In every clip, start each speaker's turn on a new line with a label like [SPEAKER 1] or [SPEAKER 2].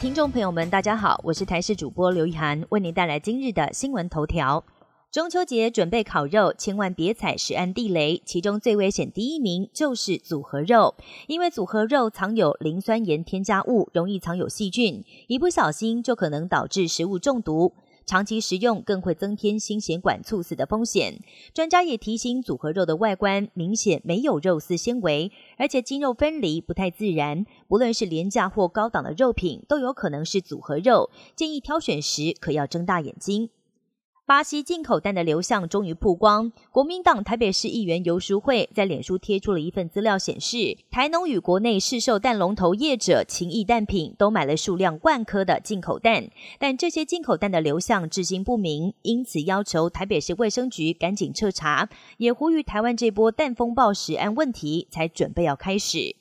[SPEAKER 1] 听众朋友们，大家好，我是台视主播刘一涵，为您带来今日的新闻头条。中秋节准备烤肉，千万别踩食安地雷。其中最危险第一名就是组合肉，因为组合肉藏有磷酸盐添加物，容易藏有细菌，一不小心就可能导致食物中毒。长期食用更会增添心血管猝死的风险。专家也提醒，组合肉的外观明显没有肉丝纤维，而且筋肉分离不太自然。不论是廉价或高档的肉品，都有可能是组合肉。建议挑选时可要睁大眼睛。巴西进口蛋的流向终于曝光。国民党台北市议员游淑慧在脸书贴出了一份资料，显示台农与国内市售蛋龙头业者情谊蛋品都买了数量万颗的进口蛋，但这些进口蛋的流向至今不明，因此要求台北市卫生局赶紧彻查，也呼吁台湾这波蛋风暴食安问题才准备要开始。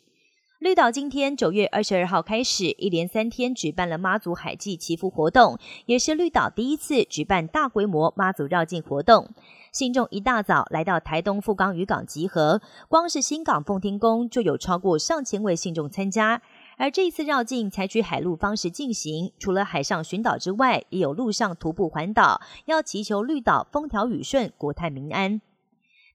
[SPEAKER 1] 绿岛今天九月二十二号开始，一连三天举办了妈祖海祭祈福活动，也是绿岛第一次举办大规模妈祖绕境活动。信众一大早来到台东富冈渔港集合，光是新港奉天宫就有超过上千位信众参加。而这一次绕境采取海陆方式进行，除了海上巡岛之外，也有陆上徒步环岛，要祈求绿岛风调雨顺、国泰民安。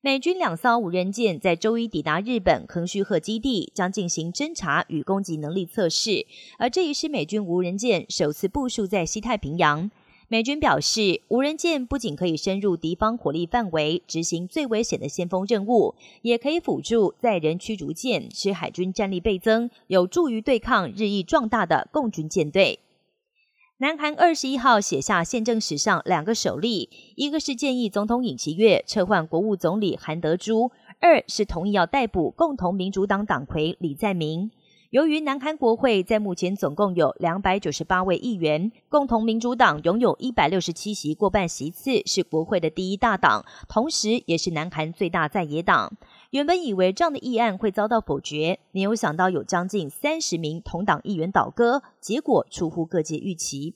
[SPEAKER 1] 美军两艘无人舰在周一抵达日本横须贺基地，将进行侦察与攻击能力测试。而这也是美军无人舰首次部署在西太平洋。美军表示，无人舰不仅可以深入敌方火力范围，执行最危险的先锋任务，也可以辅助载人驱逐舰，使海军战力倍增，有助于对抗日益壮大的共军舰队。南韩二十一号写下宪政史上两个首例，一个是建议总统尹锡悦撤换国务总理韩德洙，二是同意要逮捕共同民主党党魁李在明。由于南韩国会在目前总共有两百九十八位议员，共同民主党拥有一百六十七席过半席次，是国会的第一大党，同时也是南韩最大在野党。原本以为这样的议案会遭到否决，没有想到有将近三十名同党议员倒戈，结果出乎各界预期。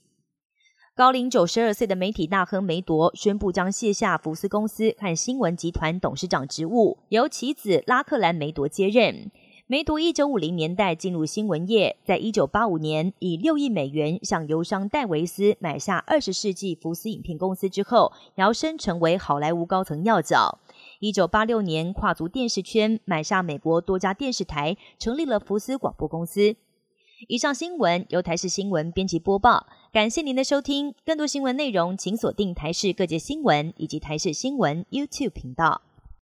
[SPEAKER 1] 高龄九十二岁的媒体大亨梅铎宣布将卸下福斯公司和新闻集团董事长职务，由其子拉克兰梅铎接任。梅铎一九五零年代进入新闻业，在一九八五年以六亿美元向油商戴维斯买下二十世纪福斯影片公司之后，摇身成为好莱坞高层要角。一九八六年跨足电视圈，买下美国多家电视台，成立了福斯广播公司。以上新闻由台视新闻编辑播报，感谢您的收听。更多新闻内容，请锁定台视各界新闻以及台视新闻 YouTube 频道。